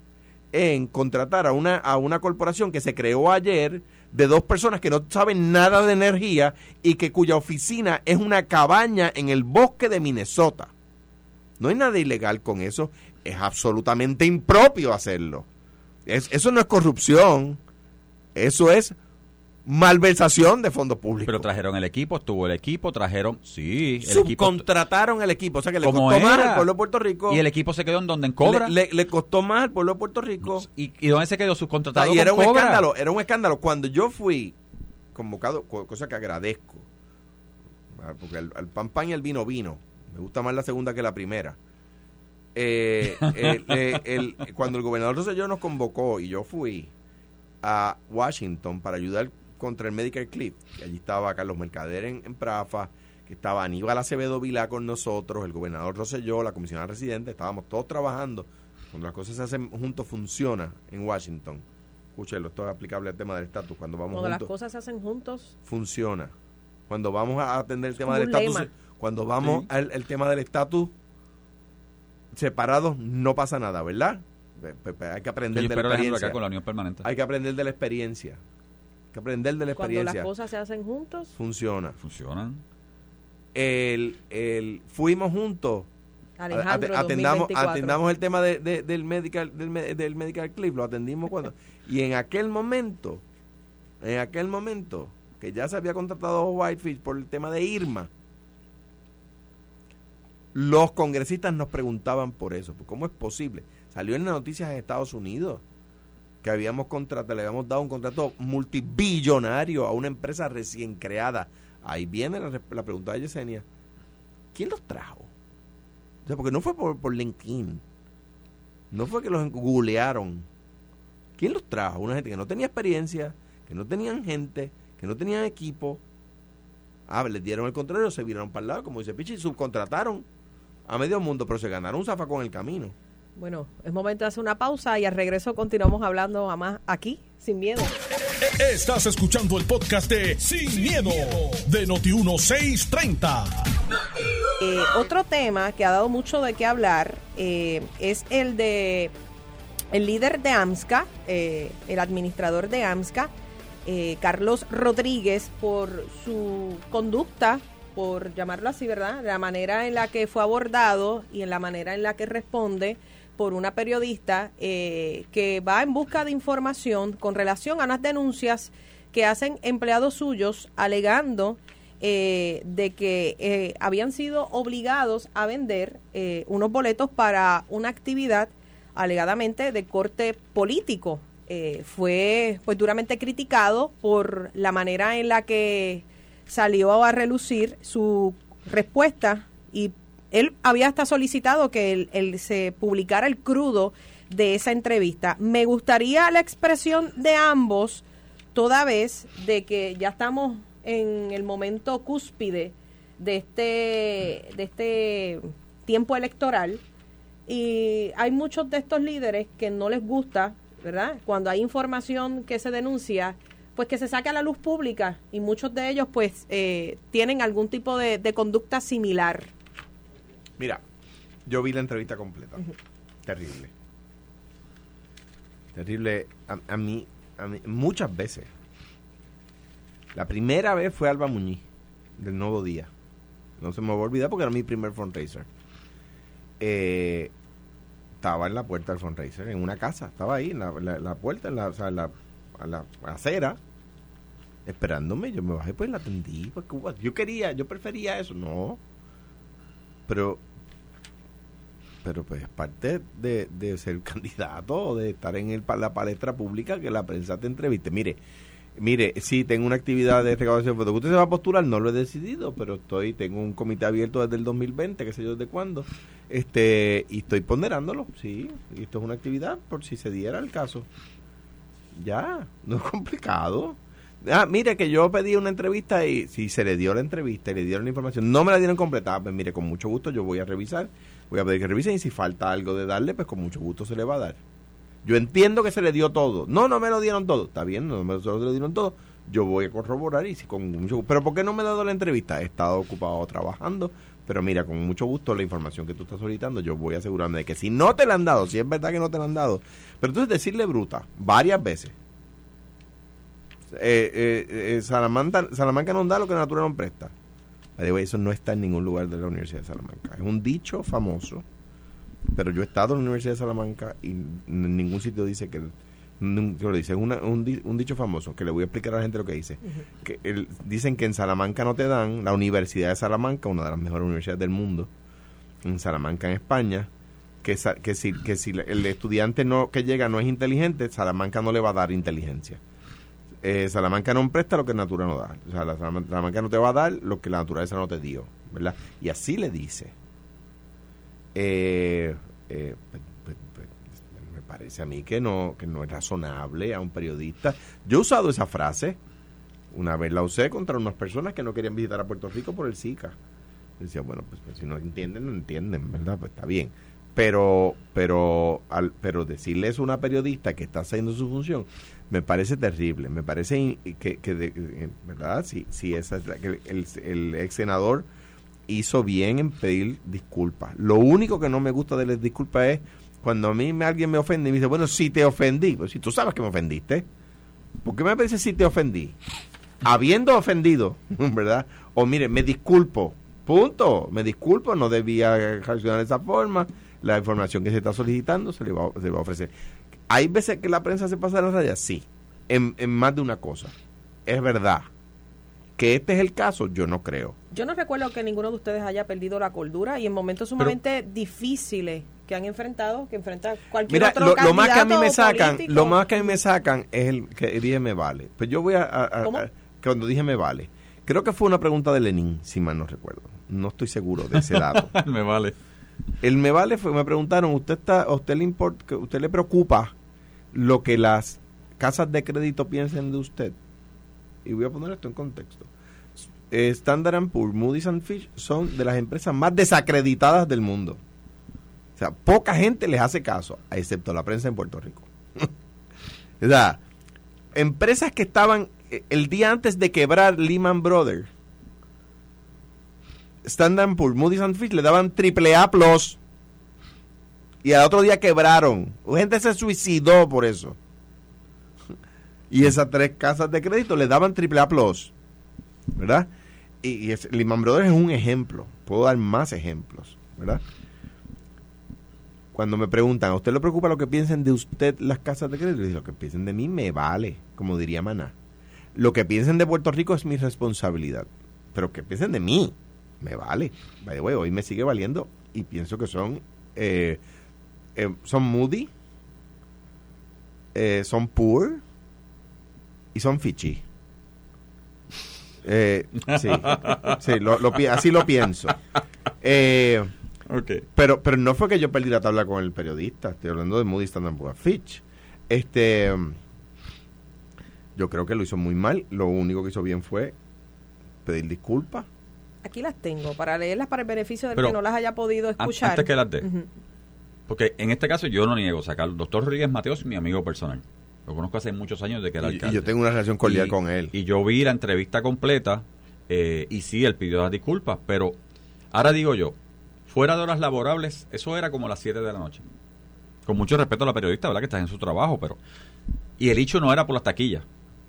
en contratar a una, a una corporación que se creó ayer de dos personas que no saben nada de energía y que cuya oficina es una cabaña en el bosque de Minnesota. No hay nada ilegal con eso. Es absolutamente impropio hacerlo. Es- eso no es corrupción. Eso es malversación de fondos públicos. Pero trajeron el equipo, estuvo el equipo, trajeron... Sí, el equipo... Subcontrataron el equipo. O sea que le costó más al pueblo de Puerto Rico. Y el equipo se quedó en donde en Cobra. Le, le- le costó más al pueblo de Puerto Rico. ¿Y, y dónde se quedó subcontratado y era con un Cobra? escándalo, era un escándalo. Cuando yo fui convocado, co- cosa que agradezco, ah, porque al, al pan pan y al vino vino, me gusta más la segunda que la primera. Eh, el- eh, el- cuando el gobernador Rosselló nos convocó y yo fui a Washington para ayudar contra el Medicare Cliff, y allí estaba Carlos Mercader en, en Prafa, que estaba Aníbal Acevedo Vilá con nosotros, el gobernador Rosselló, la comisionada residente, estábamos todos trabajando. Cuando las cosas se hacen juntos funciona en Washington. Escúchelo, esto es aplicable al tema del estatus. Cuando vamos Cuando las cosas se hacen juntos, funciona. Cuando vamos a atender el tema del estatus, cuando vamos Sí. al el tema del estatus separados, no pasa nada, ¿verdad? Hay que aprender Yo de la experiencia. acá con la Unión Permanente. Hay que aprender de la experiencia. Que aprender de la cuando experiencia. las cosas se hacen juntos, Funciona. Funcionan. El, el, fuimos juntos Alejandro, Ate- atendamos, 2024. atendamos el tema de, de- del medical del, del medical clip lo atendimos cuando y en aquel momento en aquel momento que ya se había contratado a Whitefish por el tema de Irma los congresistas nos preguntaban por eso pues, cómo es posible salió en las noticias en Estados Unidos que habíamos contratado le habíamos dado un contrato multibillonario a una empresa recién creada ahí viene la, pregunta de Yesenia ¿quién los trajo? O sea, porque no fue por, por LinkedIn. No fue que los googlearon. ¿Quién los trajo? Una gente que no tenía experiencia, que que no tenían gente, que no tenían equipo. Ah, les dieron el contrario, se viraron para el lado, como dice Pichi, subcontrataron a medio mundo, pero se ganaron un zafacón en el camino. Bueno, es momento de hacer una pausa y al regreso continuamos hablando a más aquí, sin miedo. Estás escuchando el podcast de Sin, miedo, de Noti1630. Eh, otro tema que ha dado mucho de qué hablar eh, es el de el líder de AMSCA, eh, el administrador de AMSCA, eh, Carlos Rodríguez, por su conducta, por llamarlo así, ¿verdad? La manera en la que fue abordado y en la manera en la que responde por una periodista eh, que va en busca de información con relación a unas denuncias que hacen empleados suyos alegando eh, de que eh, habían sido obligados a vender eh, unos boletos para una actividad alegadamente de corte político. Fue pues duramente criticado por la manera en la que salió a relucir su respuesta y él había hasta solicitado que él, se publicara el crudo de esa entrevista. Me gustaría la expresión de ambos, toda vez de que ya estamos en el momento cúspide de este, de este tiempo electoral y hay muchos de estos líderes que no les gusta, ¿verdad? Cuando hay información que se denuncia, pues que se saque a la luz pública y muchos de ellos pues eh, tienen algún tipo de conducta similar. Mira, yo vi la entrevista completa. Terrible. Terrible. A, a mí, a mí, muchas veces. La primera vez fue Alba Muñiz, del Nuevo Día. No se me va a olvidar porque era mi primer fundraiser. Eh, estaba en la puerta del fundraiser, en una casa. Estaba ahí, en la, la- la puerta, en la, o sea, en la, a la acera, esperándome. Yo me bajé, pues la atendí. Pues, yo quería, yo prefería eso. No. Pero pero pues es parte de, de ser candidato o de estar en el, la palestra pública que la prensa te entreviste. Mire, mire, sí, tengo una actividad de recaudación de. ¿Usted se va a postular? No lo he decidido, pero estoy, tengo un comité abierto desde el 2020, qué sé yo desde cuándo, este, y estoy ponderándolo, sí, y esto es una actividad por si se diera el caso. Ya, no es complicado. Ah, mire que yo pedí una entrevista y si se le dio la entrevista y le dieron la información, no me la dieron completada, pues mire, con mucho gusto yo voy a revisar, voy a pedir que revisen y si falta algo de darle, pues con mucho gusto se le va a dar. Yo entiendo que se le dio todo. No, no me lo dieron todo. Está bien, no me lo dieron todo. Yo voy a corroborar y si con mucho gusto. Pero ¿por qué no me ha dado la entrevista? He estado ocupado trabajando. Pero mira, con mucho gusto la información que tú estás solicitando, yo voy a asegurarme de que si no te la han dado, si es verdad que no te la han dado, pero entonces decirle bruta varias veces. Eh, eh, eh, Salamanca, Salamanca no da lo que la natura no presta. Eso no está en ningún lugar de la Universidad de Salamanca. Es un dicho famoso, pero yo he estado en la Universidad de Salamanca y en ningún sitio dice que, que lo dice. Es una- un, un dicho famoso que le voy a explicar a la gente lo que dice. que el- dicen que en Salamanca no te dan, la Universidad de Salamanca, una de las mejores universidades del mundo, en Salamanca, en España, que, que si, que si el estudiante no que llega no es inteligente, Salamanca no le va a dar inteligencia. Eh, Salamanca no presta lo que la natura no da. O sea, la Salamanca, Salamanca no te va a dar lo que la naturaleza no te dio, ¿verdad? Y así le dice. Eh, eh, pues, pues, pues, me parece a mí que no, que no es razonable a un periodista. Yo he usado esa frase. Una vez la usé contra unas personas que no querían visitar a Puerto Rico por el Zika. Decía, bueno, pues, pues, si no entienden, no entienden, ¿verdad? Pues está bien. Pero, pero, al, pero decirle eso a una periodista que está haciendo su función, me parece terrible. Me parece que, de- que, ¿verdad? Si, si esa es el, el ex senador hizo bien en pedir disculpas. Lo único que no me gusta de las disculpas es cuando a mí me, alguien me ofende y me dice, bueno, si te ofendí. Pues si tú sabes que me ofendiste, ¿por qué me parece si te ofendí? Habiendo ofendido, ¿verdad? O mire, me disculpo, punto, me disculpo, no debía reaccionar de esa forma, la información que se está solicitando se le va, se le va a ofrecer. ¿Hay veces que la prensa se pasa de las rayas? Sí, en, en más de una cosa. Es verdad. Que este es el caso, yo no creo. Yo no recuerdo que ninguno de ustedes haya perdido la cordura y en momentos sumamente difíciles que han enfrentado, que enfrenta cualquier Mira, otro lo, lo más que a mí me sacan, político. lo más que a mí me sacan es el que dije me vale. Pues yo voy a, a- a- ¿Cómo? a- cuando dije me vale. Creo que fue una pregunta de Lenin, si mal no recuerdo. No estoy seguro de ese dato. Me vale. El me vale fue, me preguntaron, ¿usted está, usted le importa, usted le preocupa lo que las casas de crédito piensen de usted? y voy a poner esto en contexto. Eh, Standard Poor's, Moody's and Fish son de las empresas más desacreditadas del mundo. O sea, poca gente les hace caso, excepto la prensa en Puerto Rico. o empresas que estaban eh, el día antes de quebrar Lehman Brothers, Standard Poor's, Moody's and le daban triple A plus y al otro día quebraron. Gente se suicidó por eso. Y esas tres casas de crédito le daban triple A plus, ¿verdad? Y, y Lehman Brothers es un ejemplo. Puedo dar más ejemplos, ¿verdad? Cuando me preguntan, ¿a usted le preocupa lo que piensen de usted las casas de crédito? Y lo que piensen de mí me vale, como diría Maná. Lo que piensen de Puerto Rico es mi responsabilidad. Pero que piensen de mí, me vale. By the way, hoy me sigue valiendo y pienso que son eh, eh, son moody, eh, son poor y son fichi. Eh, sí, sí lo, lo, así lo pienso. Eh, okay. pero, pero no fue que yo perdí la tabla con el periodista. Estoy hablando de Moody Standard Poor's Fitch. Este, yo creo que lo hizo muy mal. Lo único que hizo bien fue pedir disculpas. Aquí las tengo para leerlas para el beneficio del que no las haya podido escuchar. Antes que las dé. Porque en este caso yo no niego, sacar el doctor Rodríguez Mateos es mi amigo personal. Lo conozco hace muchos años de que era y, alcalde. Y yo tengo una relación cordial con él. Y yo vi la entrevista completa eh, y sí, él pidió las disculpas, pero ahora digo yo, fuera de horas laborables, eso era como las 7 de la noche. Con mucho respeto a la periodista, ¿verdad? Que está en su trabajo, pero... Y el hecho no era por las taquillas.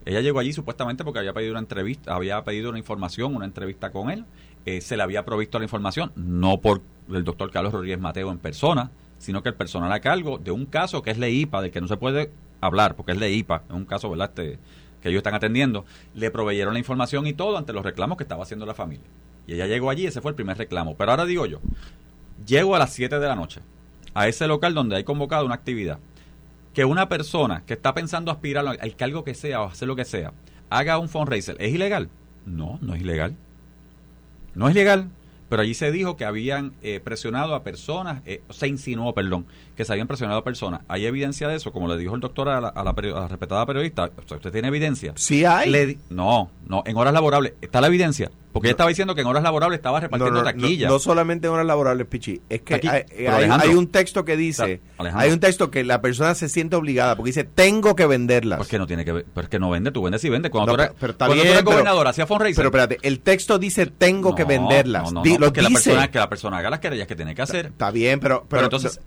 Ella llegó allí supuestamente porque había pedido una entrevista, había pedido una información, una entrevista con él. Eh, se le había provisto la información, no por el doctor Carlos Rodríguez Mateo en persona, sino que el personal a cargo de un caso que es la IPA, del que no se puede hablar, porque es de IPA, es un caso ¿verdad? Este, que ellos están atendiendo, le proveyeron la información y todo ante los reclamos que estaba haciendo la familia. Y ella llegó allí, ese fue el primer reclamo. Pero ahora digo yo, llego a las 7 de la noche a ese local donde hay convocado una actividad. Que una persona que está pensando aspirar al cargo que sea o hacer lo que sea, haga un fundraiser, ¿es ilegal? No, no es ilegal. No es ilegal. Pero allí se dijo que habían eh, presionado a personas, eh, se insinuó, perdón, que se habían presionado a personas. ¿Hay evidencia de eso? Como le dijo el doctor a la, a la, respetada periodista, ¿usted tiene evidencia? Sí hay. no, no, en horas laborables. ¿Está la evidencia? Porque ella estaba diciendo que en horas laborables estaba repartiendo no, taquillas. No, solamente en horas laborables, Pichi. Es que hay, un texto que dice, hay un texto que la persona se siente obligada porque dice, tengo que venderlas. Pues que no tiene que ver, pues que no vende, tú vendes y vendes. Cuando tú eres, pero cuando tú eres gobernador, hacía fundraiser. Pero espérate, el texto dice, tengo que venderlas. No, no, lo que, La persona, que la persona haga las querellas que tiene que hacer. Está bien, pero... Pero, entonces...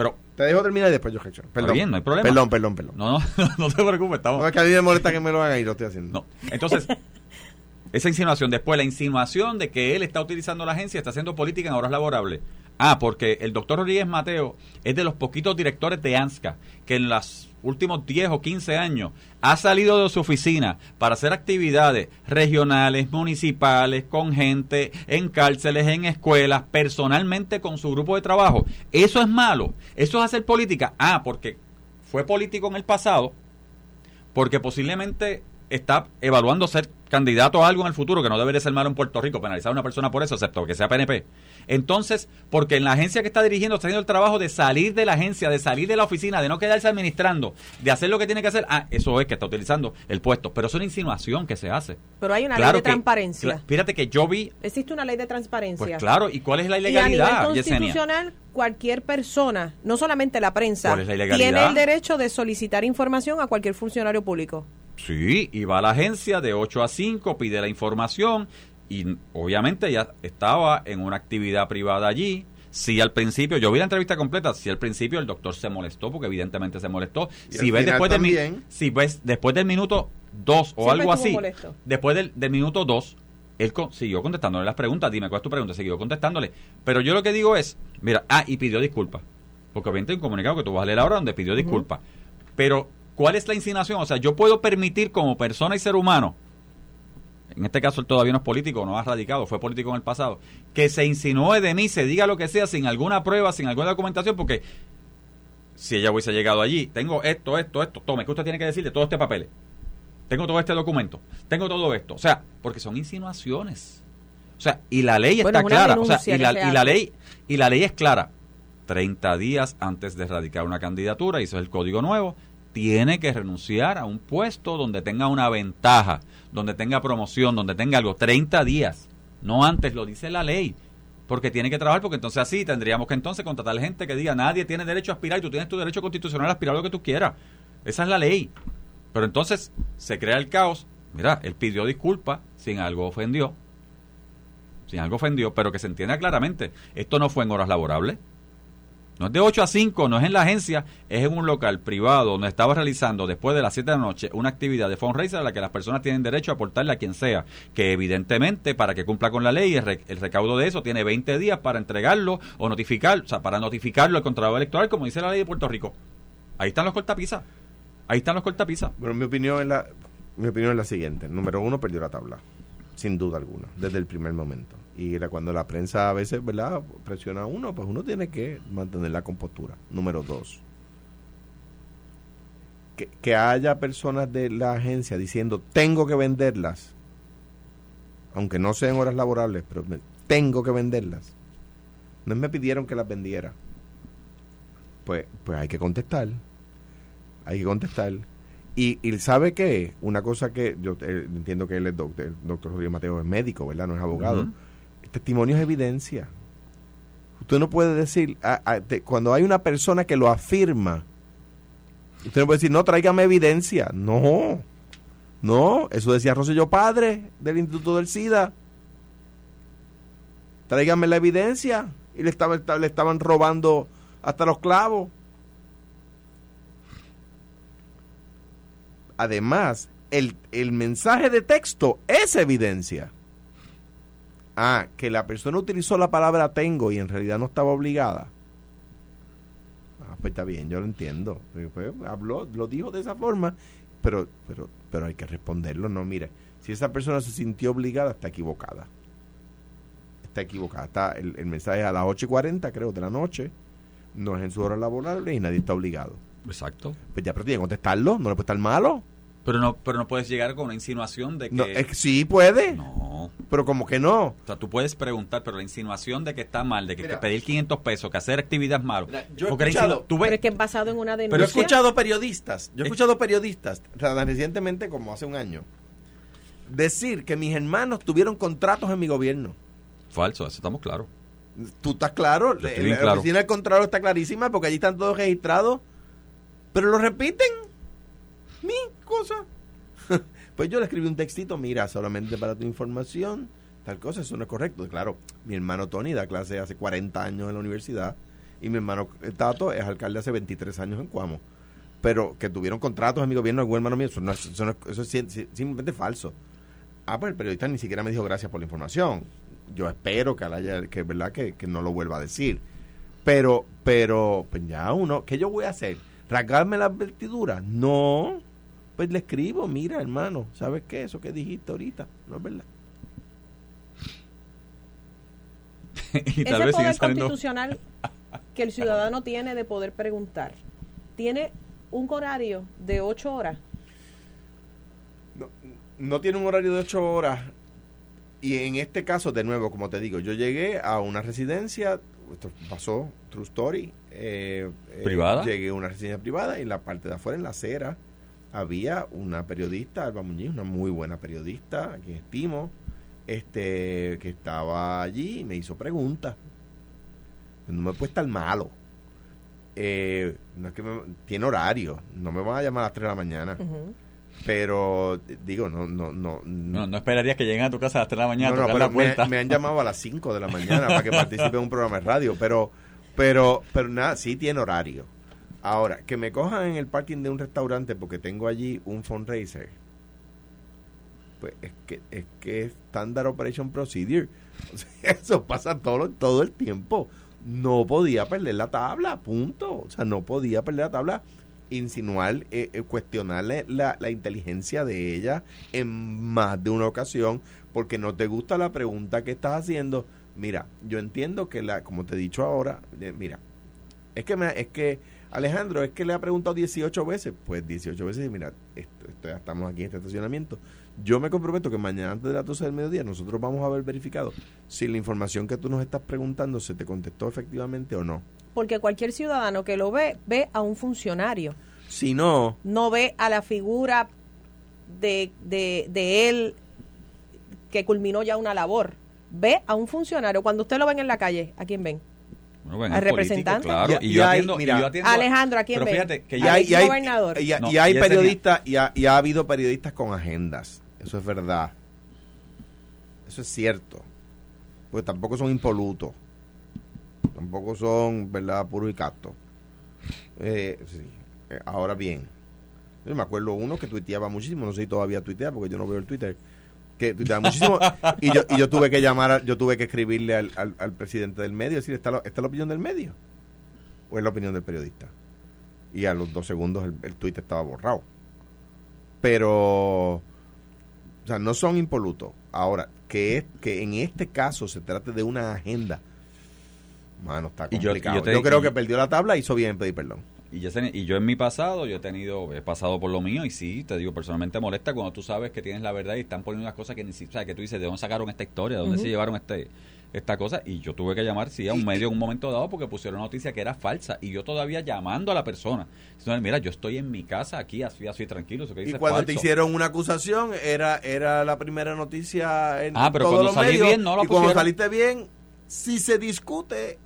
Pero, te dejo terminar y después yo Perdón. bien, no hay problema. Perdón, perdón, perdón. No, no, no te preocupes. Estamos... No, es que a mí me molesta que me lo hagan y lo estoy haciendo. No. Entonces, esa insinuación. Después, la insinuación de que él está utilizando la agencia, está haciendo política en horas laborables. Ah, porque el doctor Rodríguez Mateo es de los poquitos directores de ANSCA que en los últimos 10 o 15 años ha salido de su oficina para hacer actividades regionales, municipales, con gente, en cárceles, en escuelas, personalmente con su grupo de trabajo. Eso es malo. Eso es hacer política. Ah, porque fue político en el pasado, porque posiblemente está evaluando ser candidato a algo en el futuro que no debería ser malo en Puerto Rico, penalizar a una persona por eso, excepto que sea PNP. Entonces, porque en la agencia que está dirigiendo está haciendo el trabajo de salir de la agencia, de salir de la oficina, de no quedarse administrando, de hacer lo que tiene que hacer, ah, eso es que está utilizando el puesto. Pero es una insinuación que se hace. Pero hay una ley de transparencia. fíjate que yo vi... Existe una ley de transparencia. Pues claro, ¿y cuál es la ilegalidad? Y a nivel constitucional, cualquier persona, no solamente la prensa, tiene el derecho de solicitar información a cualquier funcionario público. Sí, y va a la agencia de 8 a 5, pide la información y obviamente ya estaba en una actividad privada allí. Si al principio, yo vi la entrevista completa, si al principio el doctor se molestó, porque evidentemente se molestó. Si ves, después del, si ves después del minuto 2 o algo así, después del, del minuto 2, él siguió contestándole las preguntas. Dime, ¿cuál es tu pregunta? Siguió contestándole. Pero yo lo que digo es, mira, ah, y pidió disculpas. Porque obviamente hay un comunicado que tú vas a leer ahora donde pidió disculpas. Pero ¿Cuál es la insinuación? O sea, yo puedo permitir como persona y ser humano, en este caso él todavía no es político, no ha radicado, fue político en el pasado, que se insinúe de mí, se diga lo que sea sin alguna prueba, sin alguna documentación, porque si ella hubiese llegado allí, tengo esto, esto, esto, tome, ¿qué usted tiene que decir de todo este papel? Tengo todo este documento, tengo todo esto. O sea, porque son insinuaciones. O sea, y la ley está clara. O sea, y la, y la ley, y la ley es clara. 30 días antes de erradicar una candidatura, y eso es el código nuevo, tiene que renunciar a un puesto donde tenga una ventaja, donde tenga promoción, donde tenga algo. 30 días, no antes, lo dice la ley. Porque tiene que trabajar, porque entonces así tendríamos que entonces contratar gente que diga, nadie tiene derecho a aspirar y tú tienes tu derecho constitucional a aspirar lo que tú quieras. Esa es la ley. Pero entonces se crea el caos. Mira, él pidió disculpas, sin algo ofendió. Sin algo ofendió, pero que se entienda claramente. Esto no fue en horas laborables. No es de 8 a 5, no es en la agencia, es en un local privado donde estaba realizando después de las 7 de la noche una actividad de fundraiser a la que las personas tienen derecho a aportarle a quien sea, que evidentemente para que cumpla con la ley el, recaudo de eso tiene 20 días para entregarlo o notificar, o sea, para notificarlo al Contralor Electoral como dice la ley de Puerto Rico. Ahí están los cortapisas. Ahí están los cortapisas. Bueno, mi opinión es la mi opinión es la siguiente. Número uno, perdió la tabla, sin duda alguna, desde el primer momento. Y cuando la prensa a veces, ¿verdad?, presiona a uno, pues uno tiene que mantener la compostura. Número dos, que, que haya personas de la agencia diciendo, tengo que venderlas, aunque no sean horas laborables, pero tengo que venderlas. No me pidieron que las vendiera. Pues, pues hay que contestar. Hay que contestar. Y, y, sabe qué? Una cosa que yo eh, entiendo que él es doctor, el doctor Rodríguez Mateo es médico, ¿verdad? No es abogado. El testimonio es evidencia. Usted no puede decir, cuando hay una persona que lo afirma, usted no puede decir, no, tráigame evidencia. No, no, eso decía Rosselló Padre del Instituto del SIDA. Tráigame la evidencia. Y le, estaba, le estaban robando hasta los clavos. Además, el, el mensaje de texto es evidencia. Ah, que la persona utilizó la palabra tengo y en realidad no estaba obligada. Ah, pues está bien, yo lo entiendo. Pues, pues, habló, lo dijo de esa forma, pero, pero, pero hay que responderlo. No, mire, si esa persona se sintió obligada, está equivocada. Está equivocada. Está el, el mensaje a las 8 y 40, creo, de la noche. No es en su hora laborable y nadie está obligado. Exacto. Pues ya, pero tiene que contestarlo, no le puede estar malo. Pero no, pero no puedes llegar con una insinuación de que... sí puede. No. Pero como que no. O sea, tú puedes preguntar, pero la insinuación de que está mal, de que, pedir 500 pesos, que hacer actividad es malo. yo he escuchado... Tú ves, pero es que es basado en una denuncia. Pero he escuchado periodistas, yo he escuchado periodistas, recientemente como hace un año, decir que mis hermanos tuvieron contratos en mi gobierno. Falso, eso estamos claros. Tú estás claro, la, la oficina del Contralor está clarísima porque allí están todos registrados, pero lo repiten mi cosa. pues yo le escribí un textito, mira, solamente para tu información, tal cosa, eso no es correcto. Claro, mi hermano Tony da clase hace 40 años en la universidad y mi hermano Tato es alcalde hace 23 años en Cuamo. Pero que tuvieron contratos en mi gobierno, algún hermano mío, eso, no, eso, es simplemente falso. Ah, pues el periodista ni siquiera me dijo gracias por la información. Yo espero que, haya, que verdad que, que no lo vuelva a decir. Pero, pero, pues ya uno, ¿qué yo voy a hacer? ¿Rasgarme las vestiduras? No pues le escribo, mira hermano, ¿sabes qué? Eso que dijiste ahorita, no es verdad. y tal Ese vez poder constitucional que el ciudadano tiene de poder preguntar, ¿tiene un horario de ocho horas? No, no tiene un horario de ocho horas. Y en este caso, de nuevo, como te digo, yo llegué a una residencia, esto pasó, true story. Eh, eh ¿Privada? llegué a una residencia privada y en la parte de afuera, en la acera, había una periodista, Alba Muñiz, una muy buena periodista, a quien estimo, este, que estaba allí y me hizo preguntas. No me puede estar malo. Eh, no es que tiene horario, no me van a llamar a las 3 de la mañana. Pero digo, no, no, no, no. No esperarías que lleguen a tu casa a las 3 de la mañana. No, no, pero me, me, han llamado a las 5 de la mañana para que participe en un programa de radio. Pero, pero, pero nada, sí tiene horario. Ahora, que me cojan en el parking de un restaurante porque tengo allí un fundraiser, pues es que es que Standard Operation Procedure. eso pasa todo, todo el tiempo. No podía perder la tabla, punto. O sea, no podía perder la tabla. Insinuar, eh, eh, cuestionarle la, la inteligencia de ella en más de una ocasión porque no te gusta la pregunta que estás haciendo. Mira, yo entiendo que la, como te he dicho ahora, eh, mira, es que me, es que Alejandro, es que le ha preguntado 18 veces. Pues 18 veces, mira, esto, ya estamos aquí en este estacionamiento. Yo me comprometo que mañana antes de las 12 del mediodía nosotros vamos a haber verificado si la información que tú nos estás preguntando se te contestó efectivamente o no. Porque cualquier ciudadano que lo ve, ve a un funcionario. Si no, no ve a la figura de, de, de él que culminó ya una labor. Ve a un funcionario. Cuando usted lo ven en la calle, ¿a quién ven? Bueno, ven, al es político, representante. claro. Y- yo hay- atiendo, y mira, yo atiendo- Alejandro, ¿a quién Pero ven? fíjate que Al y hay, y hay- gobernador. y hay- No, y hay y ese periodistas y ha, y ha habido periodistas con agendas eso es verdad eso es cierto porque tampoco son impolutos tampoco son verdad puros y castos Eh, sí. Eh, ahora bien yo me acuerdo uno que tuiteaba muchísimo no sé si todavía tuitea porque yo no veo el Twitter que muchísimo y yo, y yo tuve que llamar a- yo tuve que escribirle al, al- al presidente del medio decir ¿está la, ¿esta es la opinión del medio? o es la opinión del periodista y a los dos segundos el, el tuit estaba borrado. Pero, o sea, no son impolutos. Ahora, que, es, que en este caso se trate de una agenda, mano, está Y yo- complicado. y yo, yo creo que perdió la tabla y hizo bien en pedir perdón. Y yo, y yo en mi pasado, yo he tenido, he pasado por lo mío y sí, te digo, personalmente molesta cuando tú sabes que tienes la verdad y están poniendo unas cosas que ni siquiera, o sea, que tú dices, ¿de dónde sacaron esta historia? ¿De dónde se llevaron este esta cosa? Y yo tuve que llamar, sí, a un medio en un momento dado porque pusieron noticia que era falsa y yo todavía llamando a la persona. Mira, yo estoy en mi casa aquí, así, así, tranquilo, eso que Y dice cuando te falso". hicieron una acusación, era, era la primera noticia en Ah, pero todos cuando los salí medios. bien, no lo y cuando pusieron. saliste bien, si se discute,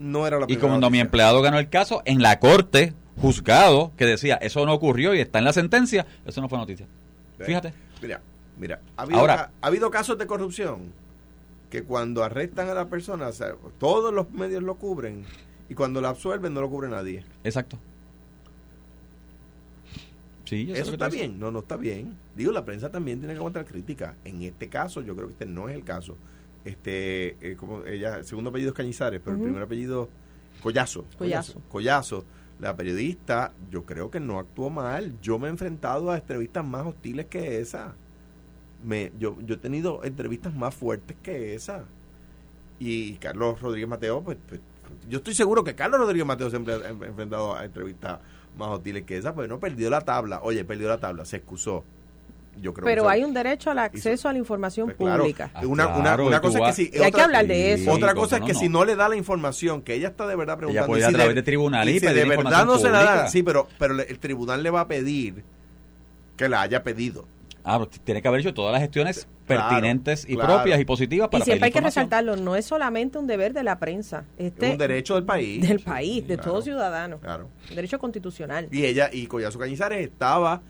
no era la Y primera como cuando mi empleado ganó el caso, en la corte, juzgado, que decía, eso no ocurrió y está en la sentencia, eso no fue noticia. Fíjate. Mira, mira, ha habido, Ahora- ha habido casos de corrupción que cuando arrestan a la persona, o sea, todos los medios lo cubren y cuando la absuelven no lo cubre nadie. Exacto. Sí, yo Eso está bien, no, no está bien. Digo, la prensa también tiene que aguantar crítica. En este caso, yo creo que este no es el caso. Este, eh, como ella, el segundo apellido es Cañizares, pero el primer apellido Collazo. Collazo. Collazo. La periodista, yo creo que no actuó mal. Yo me he enfrentado a entrevistas más hostiles que esa. Me, yo, yo he tenido entrevistas más fuertes que esa. Y Carlos Rodríguez Mateo, pues, pues, yo estoy seguro que Carlos Rodríguez Mateo siempre ha en- enfrentado a entrevistas más hostiles que esa, pues no perdió la tabla. Oye, perdió la tabla, se excusó. Yo creo Pero que hay un derecho al acceso a la información pues, claro, pública. Ah, una, una- claro, una y tú cosa es que si Y hay que otra- hablar de eso. otra Sí, cosa es que no. si no le da la información que ella está de verdad preguntando puede y a si través de tribunales y si pedir de verdad no se la da pública. sí pero pero le- el tribunal le va a pedir que la haya pedido Ah, pero tiene que haber hecho todas las gestiones Claro, pertinentes y claro. propias y positivas Y para siempre hay que resaltarlo, no es solamente un deber de la prensa, este es un derecho del país del Sí, país, de claro, todo ciudadano, claro un derecho constitucional. y ella y Collazo Cañizares estaba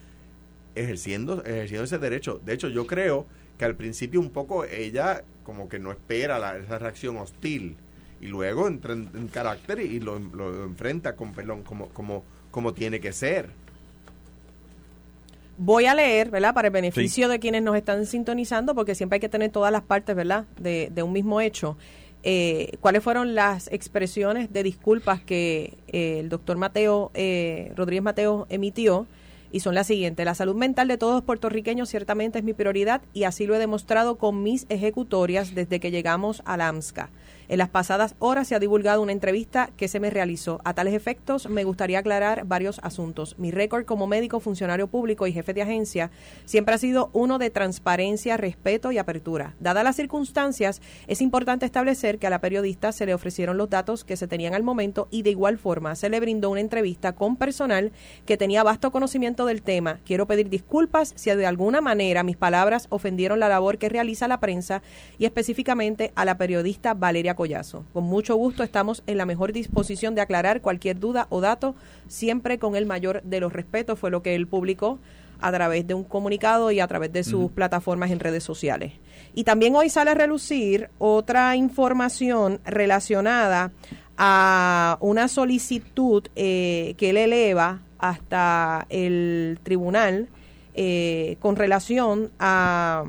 ejerciendo ejerciendo ese derecho de hecho yo creo que al principio un poco ella como que no espera la- esa reacción hostil y luego entra en, en carácter y lo, lo enfrenta con perdón como como como tiene que ser Voy a leer, ¿verdad? Para el beneficio de quienes nos están sintonizando, porque siempre hay que tener todas las partes, ¿verdad? De, de un mismo hecho. Eh, ¿Cuáles fueron las expresiones de disculpas que eh, el doctor Mateo, eh, Rodríguez Mateo, emitió? Y son las siguientes. La salud mental de todos los puertorriqueños ciertamente es mi prioridad y así lo he demostrado con mis ejecutorias desde que llegamos a la AMSCA. En las pasadas horas se ha divulgado una entrevista que se me realizó. A tales efectos, me gustaría aclarar varios asuntos. Mi récord como médico, funcionario público y jefe de agencia siempre ha sido uno de transparencia, respeto y apertura. Dadas las circunstancias, es importante establecer que a la periodista se le ofrecieron los datos que se tenían al momento y de igual forma se le brindó una entrevista con personal que tenía vasto conocimiento del tema. Quiero pedir disculpas si de alguna manera mis palabras ofendieron la labor que realiza la prensa y específicamente a la periodista Valeria Collazo. Con mucho gusto estamos en la mejor disposición de aclarar cualquier duda o dato, siempre con el mayor de los respetos, fue lo que él publicó a través de un comunicado y a través de sus plataformas en redes sociales. Y también hoy sale a relucir otra información relacionada a una solicitud eh, que él eleva hasta el tribunal eh, con relación a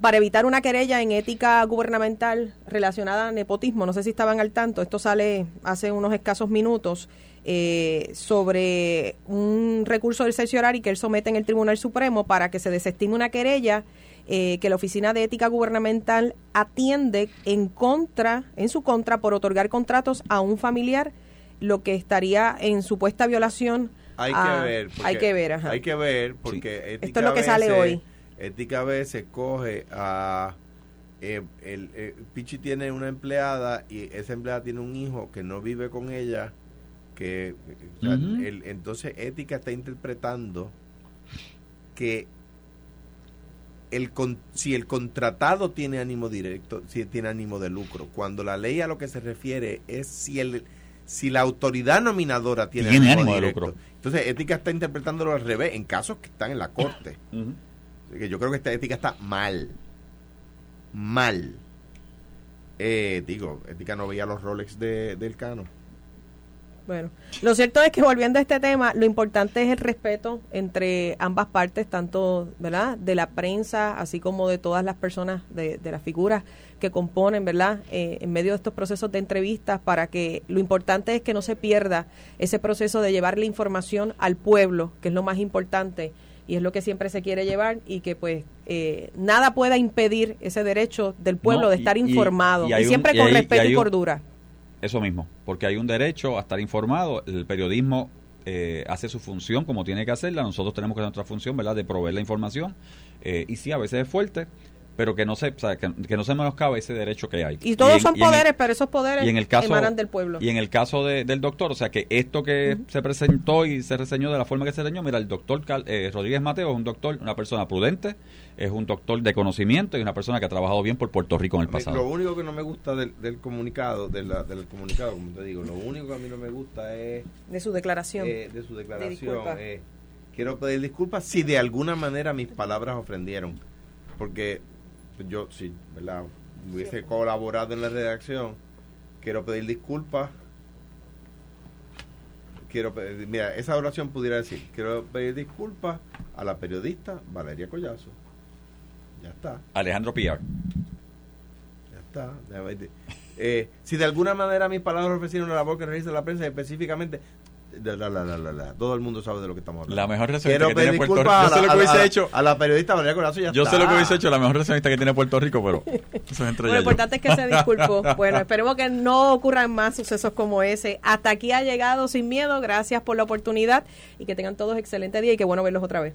para evitar una querella en ética gubernamental relacionada a nepotismo. No sé si estaban al tanto, esto sale hace unos escasos minutos eh, sobre un recurso del cerciorari que él somete en el Tribunal Supremo para que se desestime una querella eh, que la Oficina de Ética Gubernamental atiende en contra, en su contra, por otorgar contratos a un familiar, lo que estaría en supuesta violación. hay a- que ver porque- Hay que ver, ajá. hay que ver porque Esto es lo que sale hoy. Ética a veces coge a eh, el, eh, Pichi tiene una empleada y esa empleada tiene un hijo que no vive con ella que Ujú. el- entonces ética está interpretando que el con- si el contratado tiene ánimo directo, si tiene ánimo de lucro, cuando la ley a lo que se refiere es si el si la autoridad nominadora tiene, Tiene ánimo, ánimo de lucro. Entonces ética está interpretándolo al revés en casos que están en la corte. Que yo creo que esta ética está mal. Mal. Eh, digo, ética no veía los Rolex de, del Cano. Bueno, lo cierto es que volviendo a este tema, lo importante es el respeto entre ambas partes, tanto ¿verdad? de la prensa, así como de todas las personas, de, de las figuras que componen, ¿verdad? Eh, en medio de estos procesos de entrevistas, para que lo importante es que no se pierda ese proceso de llevar la información al pueblo, que es lo más importante y es lo que siempre se quiere llevar y que pues eh, nada pueda impedir ese derecho del pueblo No, de estar y- informado y siempre con hay- respeto y, un- cordura. Eso mismo, porque hay un derecho a estar informado. El periodismo eh, hace su función como tiene que hacerla. Nosotros tenemos que hacer nuestra función, ¿verdad?, de proveer la información. Eh, y sí, a veces es fuerte, pero que no se, o sea, que, que no se menoscabe ese derecho que hay. Y todos en- son y en el- poderes, pero esos poderes y en el caso emanan del pueblo. y en el caso de- del doctor o sea que esto que se presentó y se reseñó de la forma que se reseñó mira el doctor Cal- eh, Rodríguez Mateo es un doctor una persona prudente es un doctor de conocimiento y una persona que ha trabajado bien por Puerto Rico en el mí, Lo pasado único que no me gusta del, del comunicado, de la- del comunicado, como te digo, lo único que a mí no me gusta es de su declaración. eh, de su declaración. disculpa. eh, quiero pedir disculpas si de alguna manera mis palabras ofendieron, porque yo, si ¿verdad? hubiese colaborado en la redacción, quiero pedir disculpas. Quiero pedir, mira, esa oración pudiera decir, quiero pedir disculpas a la periodista Valeria Collazo. Ya está. Alejandro Piar Ya está. Eh, si de alguna manera mis palabras ofrecieron la labor que realiza la prensa, específicamente, la, la, la, la, la, la, todo el mundo sabe de lo que estamos hablando. la mejor Quiero relacionista que tiene Puerto Rico yo sé lo a, que hubiese hecho a la periodista Valeria Corazón. Ya yo está. sé lo que hubiese hecho la mejor relacionista que tiene Puerto Rico pero eso es entre Lo yo. importante es que se disculpó. Bueno, esperemos que no ocurran más sucesos como ese. Hasta aquí ha llegado sin miedo. Gracias por la oportunidad y que tengan todos excelente día y qué bueno verlos otra vez.